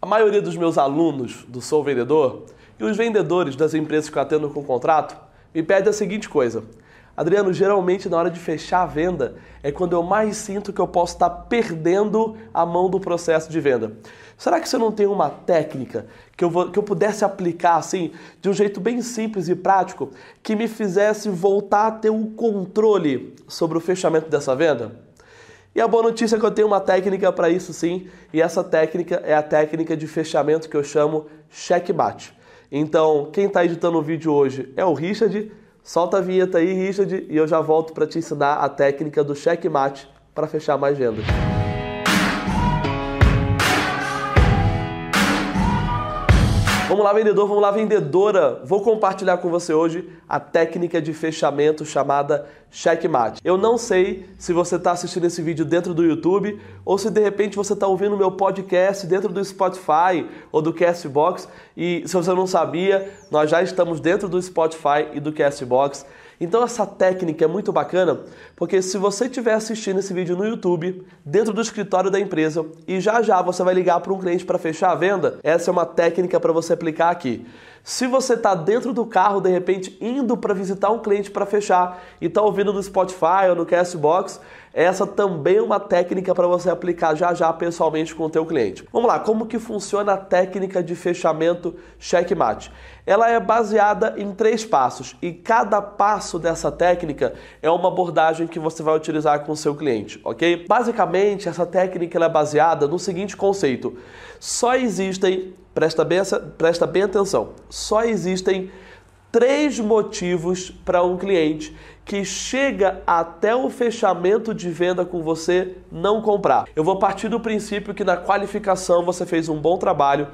A maioria dos meus alunos do Sou Vendedor e os vendedores das empresas que eu atendo com contrato me pedem a seguinte coisa. Adriano, geralmente na hora de fechar a venda é quando eu mais sinto que eu posso estar perdendo a mão do processo de venda. Será que você não tem uma técnica que eu, vou, que eu pudesse aplicar assim, de um jeito bem simples e prático, que me fizesse voltar a ter o um controle sobre o fechamento dessa venda? E a boa notícia é que eu tenho uma técnica para isso sim, e essa técnica é a técnica de fechamento que eu chamo checkmate. Então, quem está editando o vídeo hoje é o Richard. Solta a vinheta aí, Richard, e eu já volto para te ensinar a técnica do checkmate para fechar mais vendas. Vamos lá, vendedor, vamos lá, vendedora. Vou compartilhar com você hoje a técnica de fechamento chamada checkmate. Eu não sei se você está assistindo esse vídeo dentro do YouTube ou se de repente você está ouvindo meu podcast dentro do Spotify ou do Castbox. E se você não sabia, nós já estamos dentro do Spotify e do Castbox. Então essa técnica é muito bacana, porque se você estiver assistindo esse vídeo no YouTube, dentro do escritório da empresa, e já já você vai ligar para um cliente para fechar a venda, essa é uma técnica para você aplicar aqui. Se você está dentro do carro, de repente, indo para visitar um cliente para fechar e está ouvindo no Spotify ou no Castbox, essa também é uma técnica para você aplicar já já pessoalmente com o teu cliente. Vamos lá, como que funciona a técnica de fechamento checkmate? Ela é baseada em três passos e cada passo dessa técnica é uma abordagem que você vai utilizar com o seu cliente, ok? Basicamente, essa técnica é baseada no seguinte conceito: só existem, presta bem, presta bem atenção, só existem três motivos para um cliente que chega até o fechamento de venda com você não comprar. Eu vou partir do princípio que na qualificação você fez um bom trabalho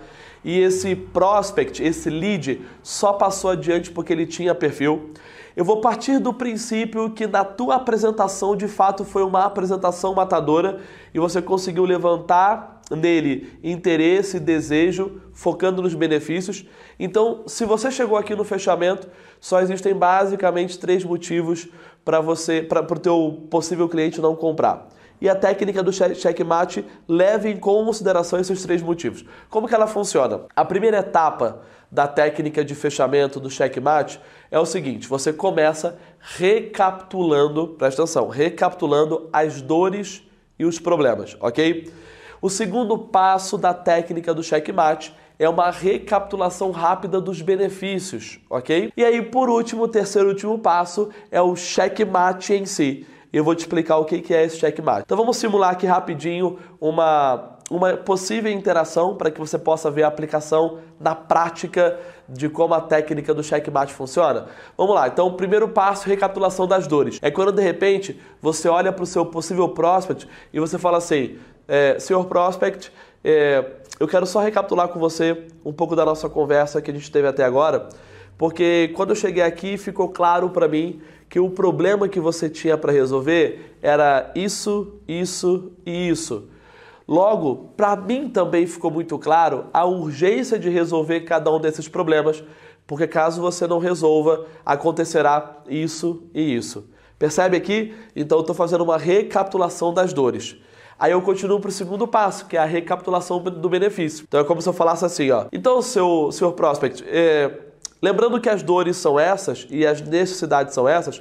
e esse prospect, esse lead, só passou adiante porque ele tinha perfil. Eu vou partir do princípio que na tua apresentação de fato foi uma apresentação matadora e você conseguiu levantar nele interesse, desejo, focando nos benefícios. Então, se você chegou aqui no fechamento, só existem basicamente três motivos para você, para o teu possível cliente não comprar. E a técnica do checkmate leva em consideração esses três motivos. Como que ela funciona? A primeira etapa da técnica de fechamento do checkmate é o seguinte: você começa recapitulando, presta atenção, recapitulando as dores e os problemas, ok? O segundo passo da técnica do checkmate é uma recapitulação rápida dos benefícios, ok? E aí, por último, o terceiro e último passo é o checkmate em si. Eu vou te explicar o que é esse checkmate. Então vamos simular aqui rapidinho uma, uma possível interação para que você possa ver a aplicação na prática de como a técnica do checkmate funciona? Vamos lá, então o primeiro passo, recapitulação das dores. É quando de repente você olha para o seu possível prospect e você fala assim: é, senhor Prospect, é, eu quero só recapitular com você um pouco da nossa conversa que a gente teve até agora, porque quando eu cheguei aqui ficou claro para mim que o problema que você tinha para resolver era isso, isso e isso. Logo, para mim também ficou muito claro a urgência de resolver cada um desses problemas, porque caso você não resolva, acontecerá isso e isso. Percebe aqui? Então estou fazendo uma recapitulação das dores. Aí eu continuo para o segundo passo, que é a recapitulação do benefício. Então é como se eu falasse assim, ó. Então, seu, senhor prospect, é, lembrando que as dores são essas e as necessidades são essas,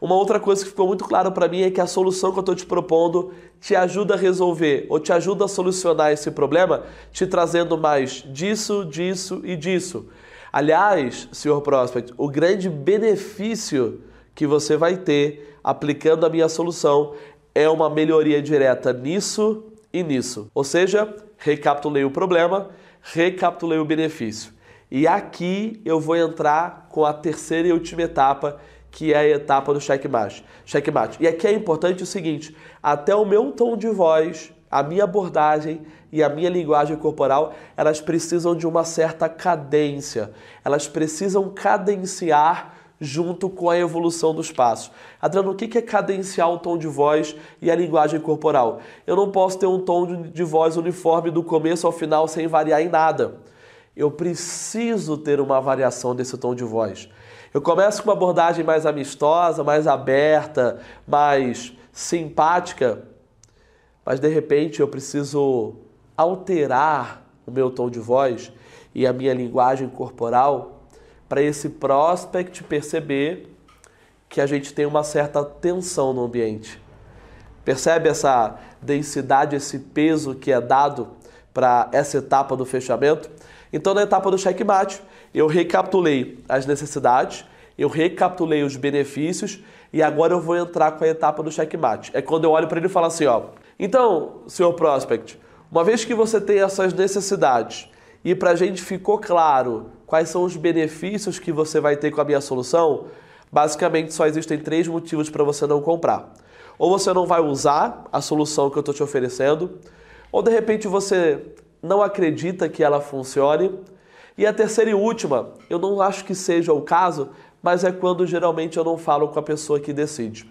uma outra coisa que ficou muito claro para mim é que a solução que eu estou te propondo te ajuda a resolver ou te ajuda a solucionar esse problema, te trazendo mais disso, disso e disso. Aliás, senhor prospect, o grande benefício que você vai ter aplicando a minha solução é uma melhoria direta nisso e nisso. Ou seja, recapitulei o problema, recapitulei o benefício. E aqui eu vou entrar com a terceira e última etapa, que é a etapa do checkmate. checkmate. E aqui é importante o seguinte: até o meu tom de voz, a minha abordagem e a minha linguagem corporal, elas precisam de uma certa cadência. Elas precisam cadenciar junto com a evolução dos passos. Adriano, o que é cadenciar o tom de voz e a linguagem corporal? Eu não posso ter um tom de voz uniforme do começo ao final sem variar em nada. Eu preciso ter uma variação desse tom de voz. Eu começo com uma abordagem mais amistosa, mais aberta, mais simpática, mas de repente eu preciso alterar o meu tom de voz e a minha linguagem corporal para esse prospect perceber que a gente tem uma certa tensão no ambiente. Percebe essa densidade, esse peso que é dado para essa etapa do fechamento? Então, na etapa do checkmate, eu recapitulei as necessidades, eu recapitulei os benefícios e agora eu vou entrar com a etapa do checkmate. É quando eu olho para ele e falo assim, ó. Então, senhor prospect, uma vez que você tem essas necessidades e para a gente ficou claro quais são os benefícios que você vai ter com a minha solução, basicamente só existem três motivos para você não comprar. Ou você não vai usar a solução que eu estou te oferecendo, ou de repente você não acredita que ela funcione. E a terceira e última, eu não acho que seja o caso, mas é quando geralmente eu não falo com a pessoa que decide.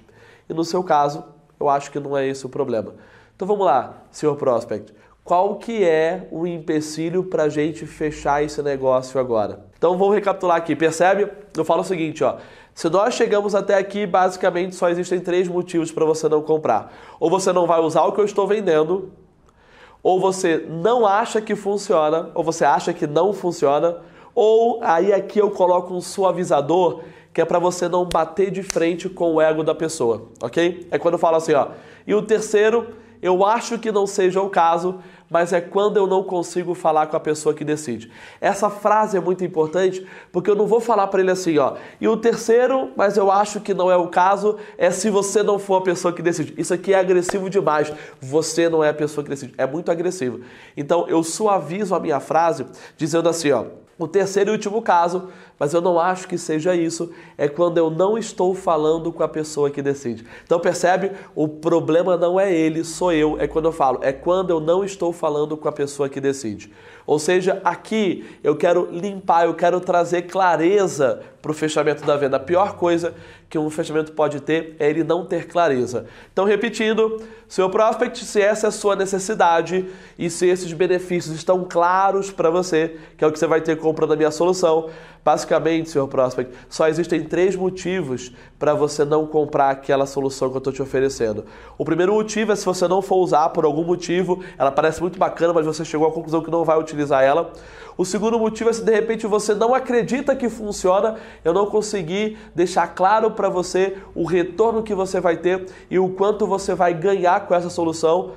E no seu caso, eu acho que não é esse o problema. Então vamos lá, senhor prospect. Qual que é o empecilho para a gente fechar esse negócio agora? Então vamos recapitular aqui. Percebe? Eu falo o seguinte, ó. Se nós chegamos até aqui, basicamente só existem três motivos para você não comprar. Ou você não vai usar o que eu estou vendendo, ou você não acha que funciona, ou você acha que não funciona, ou aí aqui eu coloco um suavizador que é para você não bater de frente com o ego da pessoa, ok? É quando eu falo assim, ó. E o terceiro, eu acho que não seja o caso, mas é quando eu não consigo falar com a pessoa que decide. Essa frase é muito importante porque eu não vou falar para ele assim, ó. E o terceiro, mas eu acho que não é o caso, é se você não for a pessoa que decide. Isso aqui é agressivo demais. Você não é a pessoa que decide. É muito agressivo. Então eu suavizo a minha frase dizendo assim, ó. O terceiro e último caso, mas eu não acho que seja isso, é quando eu não estou falando com a pessoa que decide. Então percebe? O problema não é ele, sou eu, é quando eu falo, é quando eu não estou falando com a pessoa que decide. Ou seja, aqui eu quero limpar, eu quero trazer clareza para o fechamento da venda. A pior coisa que um fechamento pode ter é ele não ter clareza. Então, repetindo, seu prospect, se essa é a sua necessidade e se esses benefícios estão claros para você, que é o que você vai ter comprando a minha solução, basicamente, senhor prospect, só existem três motivos para você não comprar aquela solução que eu estou te oferecendo. O primeiro motivo é se você não for usar por algum motivo, ela parece muito bacana, mas você chegou à conclusão que não vai utilizar ela. O segundo motivo é se de repente você não acredita que funciona, eu não consegui deixar claro para você o retorno que você vai ter e o quanto você vai ganhar com essa solução.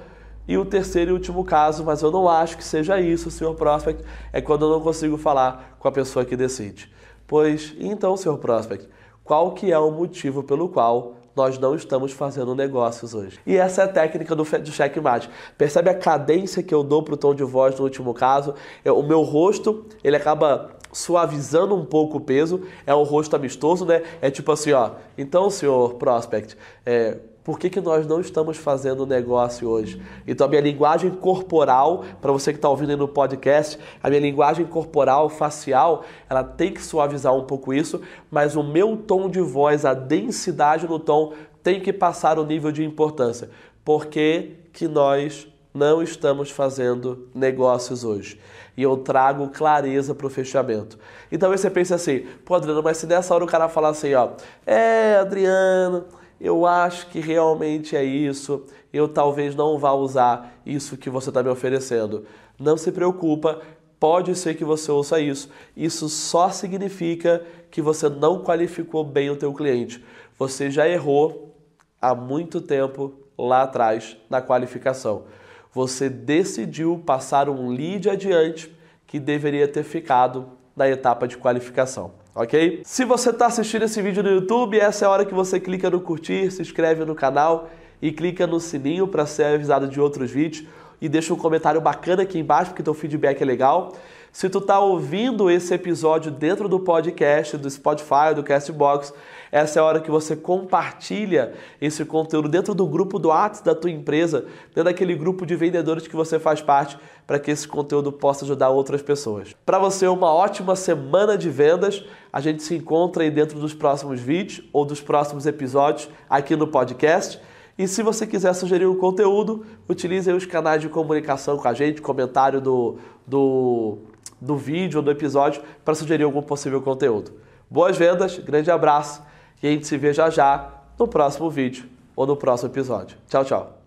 E o terceiro e último caso, mas eu não acho que seja isso, senhor prospect, é quando eu não consigo falar com a pessoa que decide. Pois, então, senhor prospect, qual que é o motivo pelo qual nós não estamos fazendo negócios hoje. E essa é a técnica do, do checkmate. Percebe a cadência que eu dou para o tom de voz no último caso? Eu, o meu rosto, ele acaba suavizando um pouco o peso, é um rosto amistoso, né? É tipo assim, ó. Então, senhor prospect, é, por que, que nós não estamos fazendo negócio hoje? Então, a minha linguagem corporal, para você que está ouvindo aí no podcast, a minha linguagem corporal, facial, ela tem que suavizar um pouco isso, mas o meu tom de voz, a densidade no tom, tem que passar o nível de importância. Por que, que nós não estamos fazendo negócios hoje? E eu trago clareza para o fechamento. Então, você pensa assim, pô, Adriano, mas se nessa hora o cara falar assim, ó, é, Adriano eu acho que realmente é isso, eu talvez não vá usar isso que você está me oferecendo. Não se preocupa, pode ser que você ouça isso. Isso só significa que você não qualificou bem o teu cliente. Você já errou há muito tempo lá atrás na qualificação. Você decidiu passar um lead adiante que deveria ter ficado na etapa de qualificação ok? Se você está assistindo esse vídeo no YouTube, essa é a hora que você clica no curtir, se inscreve no canal e clica no sininho para ser avisado de outros vídeos e deixa um comentário bacana aqui embaixo, porque teu feedback é legal. Se tu está ouvindo esse episódio dentro do podcast, do Spotify, do Castbox, essa é a hora que você compartilha esse conteúdo dentro do grupo do WhatsApp da tua empresa, dentro daquele grupo de vendedores que você faz parte, para que esse conteúdo possa ajudar outras pessoas. Para você, uma ótima semana de vendas. A gente se encontra aí dentro dos próximos vídeos ou dos próximos episódios aqui no podcast. E se você quiser sugerir um conteúdo, utilize os canais de comunicação com a gente, comentário do, do, do vídeo ou do episódio para sugerir algum possível conteúdo. Boas vendas, grande abraço e a gente se vê já já no próximo vídeo ou no próximo episódio. Tchau, tchau.